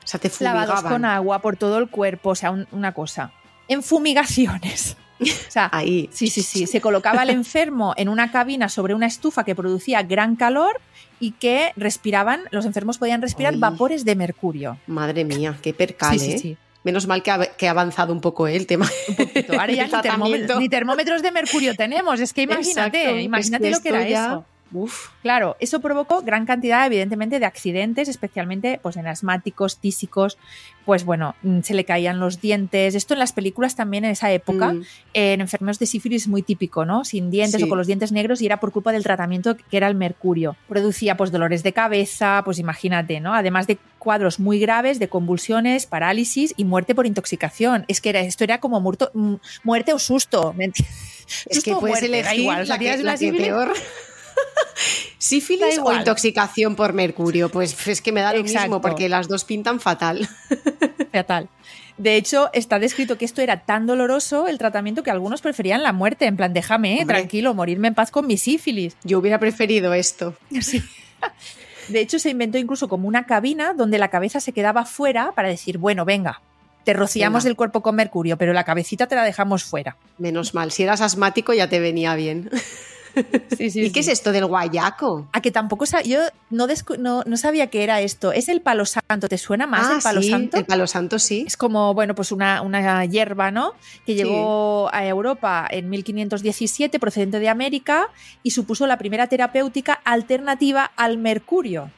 O sea, te Lavados fumigaban. con agua por todo el cuerpo, o sea, un- una cosa. En fumigaciones. O sea, Ahí. Sí, sí, sí. Se colocaba al [LAUGHS] enfermo en una cabina sobre una estufa que producía gran calor y que respiraban, los enfermos podían respirar Ay. vapores de mercurio. Madre mía, qué percal, sí, sí, ¿eh? sí. Menos mal que ha, que ha avanzado un poco ¿eh? el tema. Ahora ya ni, termómetros, tratamiento. ni termómetros de mercurio tenemos. Es que imagínate, Exacto, imagínate es que lo que era ya- eso. Uf, Claro, eso provocó gran cantidad, evidentemente, de accidentes, especialmente pues, en asmáticos, tísicos, pues bueno, mm, se le caían los dientes. Esto en las películas también en esa época, mm, en enfermos de sífilis muy típico, ¿no? Sin dientes Sí. o con los dientes negros y era por culpa del tratamiento que era el mercurio. Producía pues dolores de cabeza, pues imagínate, ¿no? Además de cuadros muy graves de convulsiones, parálisis y muerte por intoxicación. Es que era, esto era como muerto- mm, muerte o susto. ¿me entiendes? es que Susto puedes elegir igual, la que, la que peor. ¿Sífilis o intoxicación por mercurio? Pues es que me da lo Exacto. mismo, porque las dos pintan fatal. [LAUGHS] fatal. De hecho, está descrito que esto era tan doloroso el tratamiento que algunos preferían la muerte. En plan, déjame, Hombre. tranquilo, morirme en paz con mi sífilis. Yo hubiera preferido esto. Sí. [LAUGHS] De hecho, se inventó incluso como una cabina donde la cabeza se quedaba fuera para decir, bueno, venga, te rociamos Venga. el cuerpo con mercurio, pero la cabecita te la dejamos fuera. Menos mal, si eras asmático ya te venía bien. [LAUGHS] Sí, sí, [LAUGHS] ¿Y qué es esto del guayaco? A que tampoco sa- yo no, descu- no, no sabía que era esto. Es el palo santo. ¿Te suena más ah, el palo sí, santo? el palo santo sí. Es como, bueno, pues una, una hierba, ¿no? Que llegó a Europa en 1517 procedente de América y supuso la primera terapéutica alternativa al mercurio,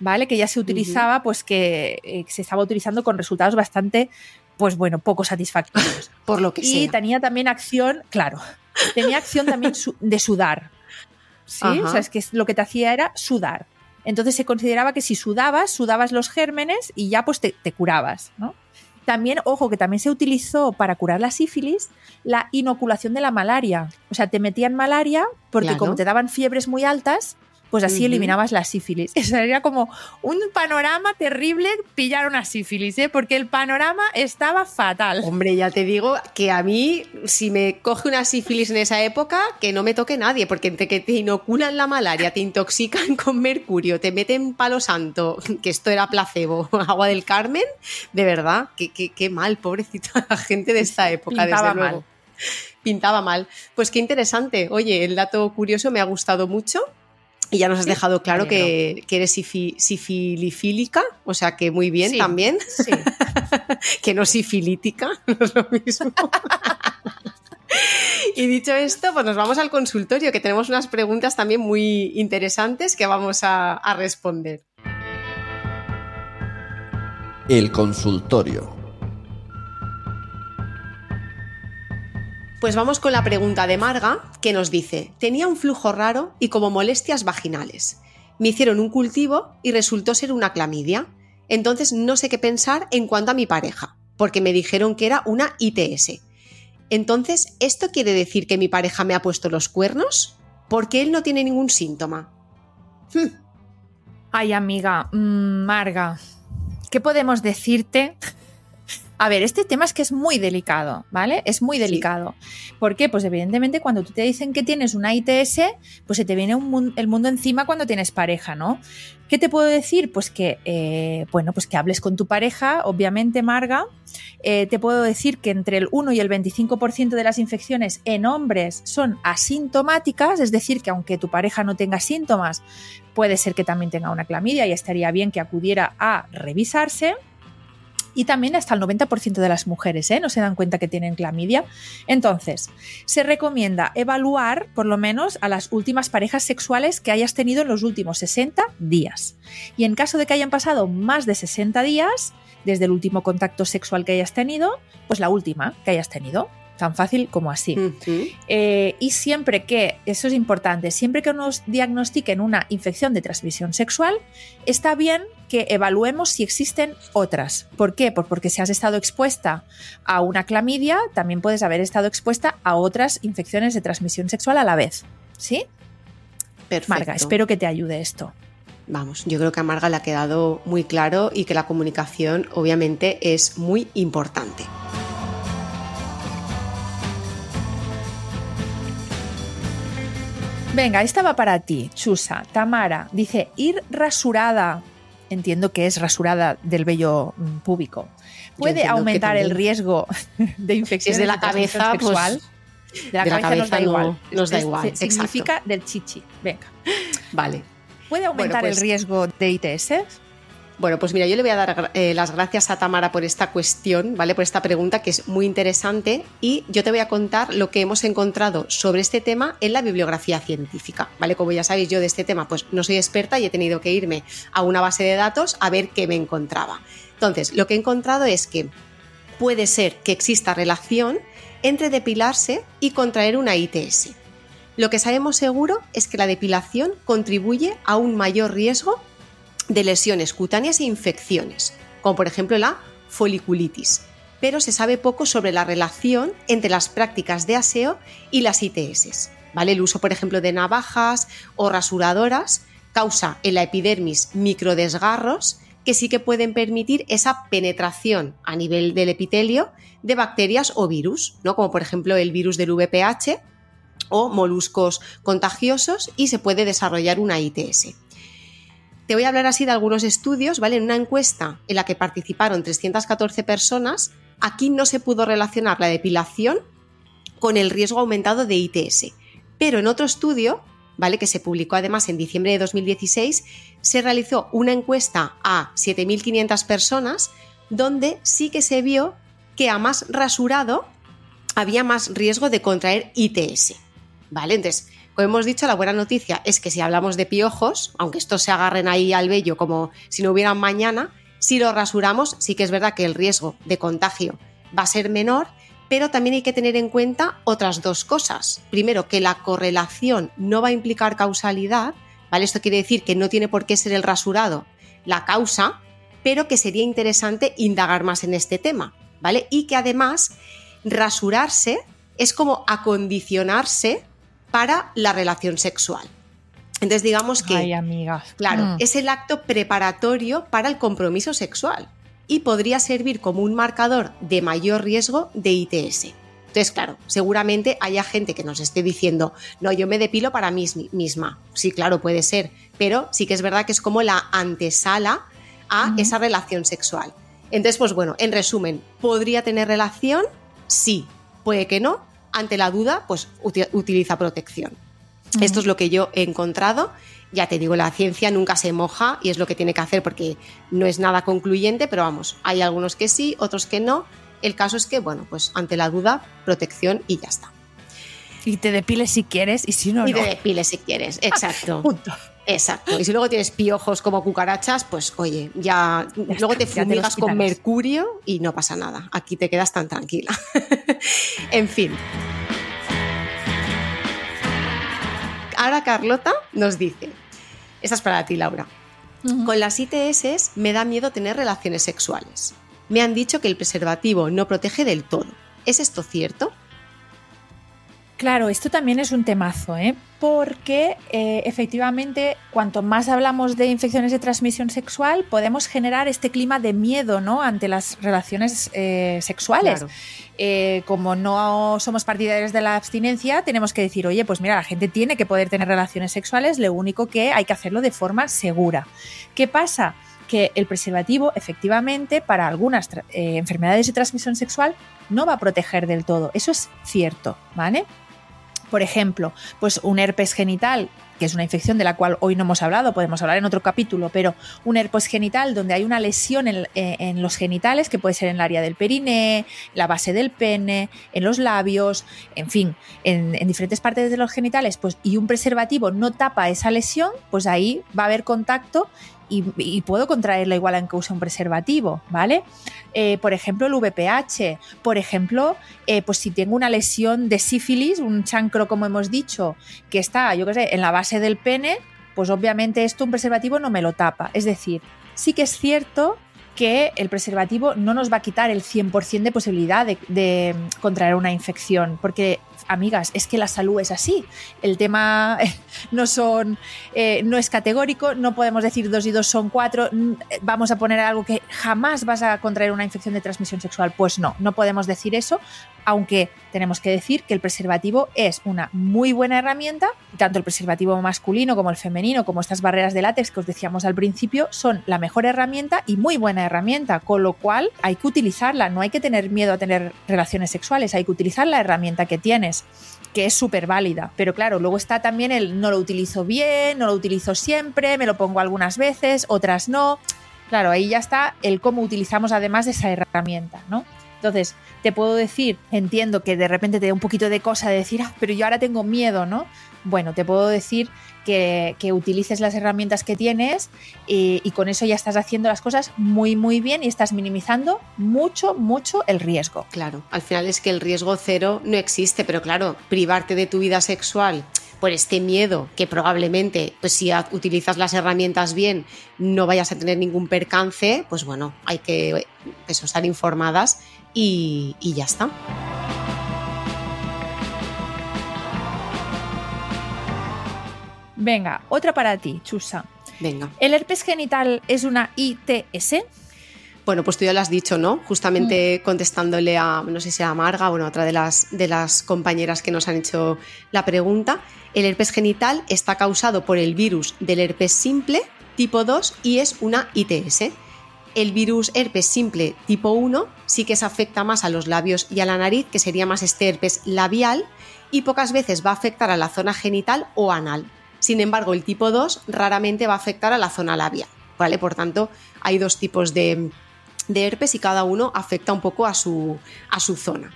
¿vale? Que ya se utilizaba, pues que eh, se estaba utilizando con resultados bastante, pues bueno, poco satisfactorios. [LAUGHS] Por lo que y sea. tenía también acción, claro, tenía acción también su- de sudar. ¿Sí? Ajá. O sea, es que lo que te hacía era sudar. Entonces se consideraba que si sudabas, sudabas los gérmenes y ya pues te, te curabas, ¿no? También, ojo, que también se utilizó para curar la sífilis la inoculación de la malaria. O sea, te metían malaria porque Claro. como te daban fiebres muy altas, pues así eliminabas la sífilis. [LAUGHS] Eso era como un panorama terrible pillar una sífilis, ¿eh? porque el panorama estaba fatal. Hombre, ya te digo que a mí, si me coge una sífilis en esa época, que no me toque nadie, porque entre que te inoculan la malaria, te intoxican [LAUGHS] con mercurio, te meten palo santo, [LAUGHS] que esto era placebo, agua del Carmen, de verdad, qué, qué- qué mal, pobrecita la gente de esta época, Pintaba desde luego. mal. Pintaba mal. Pues qué interesante. Oye, el dato curioso me ha gustado mucho. Y ya nos has dejado claro que, que eres sifi- sifilifílica, o sea que muy bien Sí. también, Sí. [LAUGHS] que no sifilítica, [LAUGHS] no es lo mismo. [LAUGHS] y dicho esto, pues nos vamos al consultorio, que tenemos unas preguntas también muy interesantes que vamos a, a responder. El consultorio. Pues vamos con la pregunta de Marga, que nos dice, tenía un flujo raro y como molestias vaginales. Me hicieron un cultivo y resultó ser una clamidia. Entonces no sé qué pensar en cuanto a mi pareja, porque me dijeron que era una ITS. Entonces, ¿esto quiere decir que mi pareja me ha puesto los cuernos? Porque él no tiene ningún síntoma. Hmm, Ay, amiga, mm, Marga, ¿qué podemos decirte A ver, este tema es que es muy delicado, ¿vale? Es muy delicado. ¿Por qué? Pues evidentemente cuando tú te dicen que tienes una ITS, pues se te viene un mun- el mundo encima cuando tienes pareja, ¿no? ¿Qué te puedo decir? Pues que, eh, bueno, pues que hables con tu pareja, obviamente, Marga. Eh, te puedo decir que entre el 1 y el 25% de las infecciones en hombres son asintomáticas, es decir, que aunque tu pareja no tenga síntomas, puede ser que también tenga una clamidia y estaría bien que acudiera a revisarse. Y también hasta el 90% de las mujeres ¿eh? no se dan cuenta que tienen clamidia. Entonces, se recomienda evaluar por lo menos a las últimas parejas sexuales que hayas tenido en los últimos 60 días. Y en caso de que hayan pasado más de 60 días desde el último contacto sexual que hayas tenido, pues la última que hayas tenido. Tan fácil como así. Eh, y siempre que, eso es importante, siempre que nos diagnostiquen una infección de transmisión sexual, está bien que evaluemos si existen otras. ¿Por qué? Pues porque si has estado expuesta a una clamidia, también puedes haber estado expuesta a otras infecciones de transmisión sexual a la vez. ¿Sí? Perfecto. Marga, espero que te ayude esto. Vamos, yo creo que a Marga le ha quedado muy claro y que la comunicación obviamente es muy importante. Venga, esta va para ti, Chusa. Tamara dice, ir rasurada. Entiendo que es rasurada del vello mm, púbico. ¿Puede aumentar el riesgo [LAUGHS] de infecciones de la cabeza, pues, sexual? de la de la cabeza, nos da cabeza no- igual. nos da igual, exacto. Significa del chichi. Venga. Vale. ¿Puede aumentar pues- el riesgo de ITS? Bueno, pues mira, yo le voy a dar eh, las gracias a Tamara por esta cuestión, ¿vale? Por esta pregunta que es muy interesante y yo te voy a contar lo que hemos encontrado sobre este tema en la bibliografía científica, ¿vale? Como ya sabéis, yo de este tema pues no soy experta y he tenido que irme a una base de datos a ver qué me encontraba. Entonces, lo que he encontrado es que puede ser que exista relación entre depilarse y contraer una ITS. Lo que sabemos seguro es que la depilación contribuye a un mayor riesgo de lesiones cutáneas e infecciones, como por ejemplo la foliculitis. Pero se sabe poco sobre la relación entre las prácticas de aseo y las ITS. ¿vale? El uso, por ejemplo, de navajas o rasuradoras causa en la epidermis microdesgarros que sí que pueden permitir esa penetración a nivel del epitelio de bacterias o virus, ¿no? como por ejemplo el virus del VPH o moluscos contagiosos y se puede desarrollar una ITS. Te voy a hablar así de algunos estudios, ¿vale? En una encuesta en la que participaron 314 personas, aquí no se pudo relacionar la depilación con el riesgo aumentado de ITS. Pero en otro estudio, ¿vale? Que se publicó además en diciembre de 2016, se realizó una encuesta a 7.500 personas donde sí que se vio que a más rasurado había más riesgo de contraer ITS. ¿Vale? Entonces, como hemos dicho, la buena noticia es que si hablamos de piojos, aunque estos se agarren ahí al vello como si no hubieran mañana, si lo rasuramos, sí que es verdad que el riesgo de contagio va a ser menor, pero también hay que tener en cuenta otras dos cosas. Primero, que la correlación no va a implicar causalidad, ¿vale? Esto quiere decir que no tiene por qué ser el rasurado la causa, pero que sería interesante indagar más en este tema, ¿vale? Y que además rasurarse es como acondicionarse para la relación sexual. Entonces digamos que, Ay, amigas. claro, Mm. es el acto preparatorio para el compromiso sexual y podría servir como un marcador de mayor riesgo de ITS. Entonces, claro, seguramente haya gente que nos esté diciendo, no, yo me depilo para mí misma. Sí, claro, puede ser, pero sí que es verdad que es como la antesala a esa relación sexual. Entonces, pues bueno, en resumen, ¿podría tener relación? Sí, puede que no. Ante la duda, pues uti- utiliza protección. Esto es lo que yo he encontrado. Ya te digo, la ciencia nunca se moja y es lo que tiene que hacer porque no es nada concluyente, pero vamos, hay algunos que sí, otros que no. El caso es que, bueno, pues ante la duda, protección y ya está. Y te depiles si quieres y si no, y no. te depiles si quieres, [LAUGHS] exacto. Punto. Exacto. Y si luego tienes piojos como cucarachas, pues oye, ya, luego te fumigas con mercurio y no pasa nada. Aquí te quedas tan tranquila. [LAUGHS] en fin. Ahora Carlota nos dice, esta es para ti, Laura. Con las ITS me da miedo tener relaciones sexuales. Me han dicho que el preservativo no protege del todo. ¿Es esto cierto? Claro, esto también es un temazo, ¿eh? porque eh, efectivamente cuanto más hablamos de infecciones de transmisión sexual, podemos generar este clima de miedo ¿no? ante las relaciones eh, sexuales. Claro. Eh, como no somos partidarios de la abstinencia, tenemos que decir, oye, pues mira, la gente tiene que poder tener relaciones sexuales, lo único que hay que hacerlo de forma segura. ¿Qué pasa? Que el preservativo, efectivamente, para algunas eh, enfermedades de transmisión sexual, no va a proteger del todo. Eso es cierto, ¿vale? Por ejemplo, pues un herpes genital, que es una infección de la cual hoy no hemos hablado, podemos hablar en otro capítulo, pero un herpes genital donde hay una lesión en, eh, en los genitales, que puede ser en el área del periné, la base del pene, en los labios, en fin, en, en diferentes partes de los genitales, pues y un preservativo no tapa esa lesión, pues ahí va a haber contacto y, puedo contraerla igual aunque use un preservativo, ¿vale? Eh, por ejemplo, el VPH, por ejemplo, eh, pues si tengo una lesión de sífilis, un chancro, como hemos dicho, que está, yo qué sé, en la base del pene, pues obviamente esto un preservativo no me lo tapa. Es decir, sí que es cierto que el preservativo no nos va a quitar el 100% de posibilidad de, contraer una infección, porque, amigas, es que la salud es así. El tema eh, [LAUGHS] no son, eh, no es categórico, no podemos decir dos y dos son cuatro, mm, vamos a poner algo que jamás vas a contraer una infección de transmisión sexual. Pues no, no podemos decir eso, aunque tenemos que decir que el preservativo es una muy buena herramienta, tanto el preservativo masculino como el femenino, como estas barreras de látex que os decíamos al principio, son la mejor herramienta y muy buena herramienta, con lo cual hay que utilizarla, no hay que tener miedo a tener relaciones sexuales, hay que utilizar la herramienta que tienes que es súper válida. Pero claro, luego está también el no lo utilizo bien, no lo utilizo siempre, me lo pongo algunas veces, otras no. Claro, ahí ya está el cómo utilizamos además de esa herramienta, ¿no? Entonces, te puedo decir, entiendo que de repente te da un poquito de cosa de decir, ah, pero yo ahora tengo miedo, ¿no? Bueno, te puedo decir que, utilices las herramientas que tienes y, con eso ya estás haciendo las cosas muy, muy bien y estás minimizando mucho, mucho el riesgo. Claro, al final es que el riesgo cero no existe, pero claro, privarte de tu vida sexual por este miedo que probablemente, pues si utilizas las herramientas bien, no vayas a tener ningún percance, pues bueno, hay que eso, estar informadas y, y ya está. Venga, otra para ti, Chusa. Venga. ¿El herpes genital es una ITS? Bueno, pues tú ya lo has dicho, ¿no? Justamente contestándole a, no sé si a Marga, bueno, otra de las, de las compañeras que nos han hecho la pregunta, el herpes genital está causado por el virus del herpes simple tipo 2 y es una ITS. El virus herpes simple tipo 1 sí que se afecta más a los labios y a la nariz, que sería más este herpes labial, y pocas veces va a afectar a la zona genital o anal. Sin embargo, el tipo 2 raramente va a afectar a la zona labial, ¿vale? Por tanto, hay dos tipos de, de herpes y cada uno afecta un poco a su, a su zona.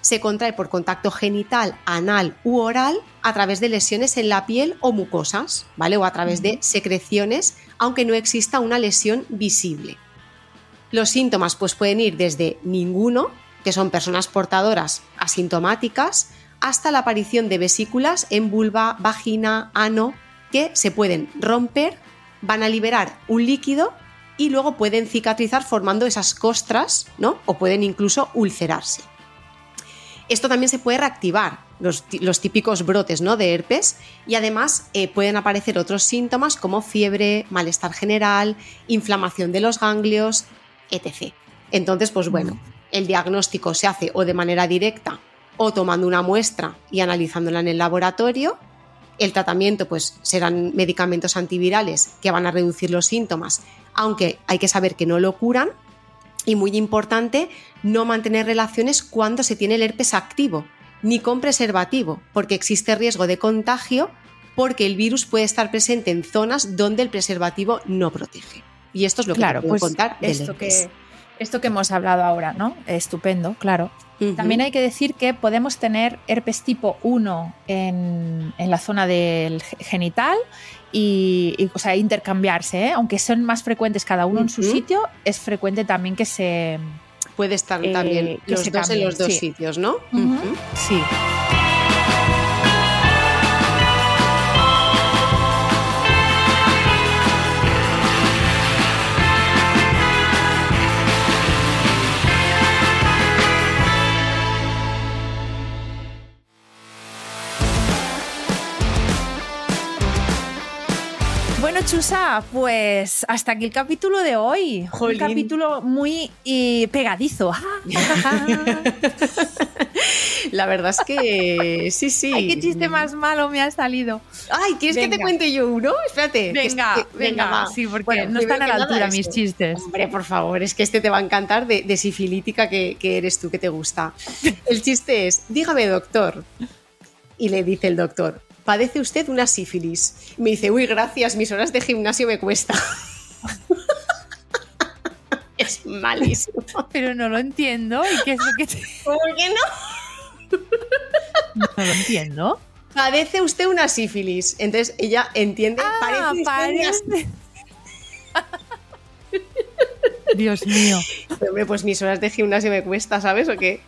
Se contrae por contacto genital, anal u oral a través de lesiones en la piel o mucosas, ¿vale? O a través de secreciones, aunque no exista una lesión visible. Los síntomas pues pueden ir desde ninguno, que son personas portadoras asintomáticas, hasta la aparición de vesículas en vulva, vagina, ano, que se pueden romper, van a liberar un líquido y luego pueden cicatrizar formando esas costras, ¿no? O pueden incluso ulcerarse. Esto también se puede reactivar, los, los típicos brotes ¿no? de herpes, y además eh, pueden aparecer otros síntomas como fiebre, malestar general, inflamación de los ganglios, etc. Entonces, pues bueno, el diagnóstico se hace o de manera directa o tomando una muestra y analizándola en el laboratorio. El tratamiento, pues, serán medicamentos antivirales que van a reducir los síntomas, aunque hay que saber que no lo curan. Y muy importante, no mantener relaciones cuando se tiene el herpes activo, ni con preservativo, porque existe riesgo de contagio porque el virus puede estar presente en zonas donde el preservativo no protege. Y esto es lo que claro, te puedo pues contar esto que, esto que hemos hablado ahora, ¿no? Estupendo, claro. También hay que decir que podemos tener herpes tipo 1 en, en la zona del ge- genital y, y, o sea, intercambiarse, ¿eh? aunque son más frecuentes cada uno en su sitio, es frecuente también que se... Puede estar eh, también los dos en cambien, los dos sí. sitios, ¿no? Sí. Chusa, pues hasta aquí el capítulo de hoy. Jolín. Un capítulo muy pegadizo. [LAUGHS] La verdad es que sí, sí. Ay, qué chiste más malo me ha salido. Ay, ¿quieres que te cuente yo uno? Espérate. Venga, que- venga, sí, porque Bueno, no están a la altura mis chistes. Hombre, por favor, es que este te va a encantar de, de sifilítica que, que eres tú, que te gusta. [LAUGHS] El chiste es, dígame doctor. Y le dice el doctor, padece usted una sífilis. Y me dice, uy, gracias, mis horas de gimnasio me cuesta. [LAUGHS] es malísimo. Pero no lo entiendo. ¿Y qué es lo que te... [LAUGHS] ¿Cómo que no? No lo entiendo. Padece usted una sífilis. Entonces ella entiende, Ah, parece una parece- [LAUGHS] Dios mío. Hombre, pues mis horas de gimnasio me cuesta, ¿sabes o qué?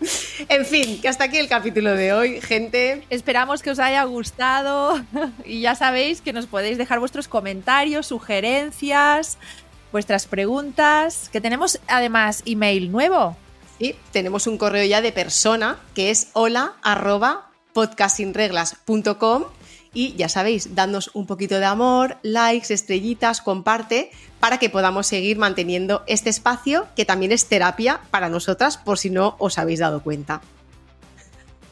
En fin, que hasta aquí el capítulo de hoy, gente. Esperamos que os haya gustado y ya sabéis que nos podéis dejar vuestros comentarios, sugerencias, vuestras preguntas, que tenemos además email nuevo. Sí, tenemos un correo ya de persona que es hola arroba y ya sabéis, dadnos un poquito de amor, likes, estrellitas, comparte para que podamos seguir manteniendo este espacio que también es terapia para nosotras por si no os habéis dado cuenta.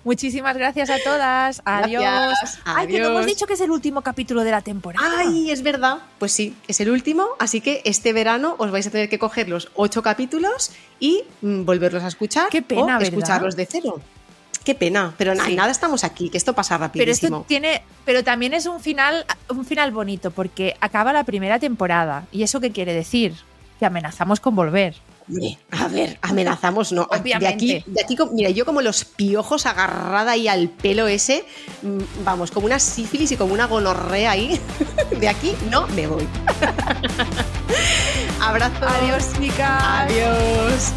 Muchísimas gracias a todas. Adiós. Gracias. Ay, que no hemos dicho que es el último capítulo de la temporada. Ay, es verdad. Pues sí, es el último, así que este verano os vais a tener que coger los ocho capítulos y mm, volverlos a escuchar Qué pena, o ¿verdad? escucharlos de cero. Qué pena, pero na- Sí. nada, estamos aquí, que esto pasa pero rapidísimo. esto tiene, pero también es un final, un final bonito porque acaba la primera temporada y eso qué quiere decir que amenazamos con volver. Hombre, a ver, amenazamos, no. De Obviamente. aquí, de aquí, mira, yo como los piojos agarrada ahí al pelo ese, mm, vamos, como una sífilis y como una gonorrea ahí. [LAUGHS] De aquí no me voy. [LAUGHS] Abrazo. Adiós, chicas. Adiós.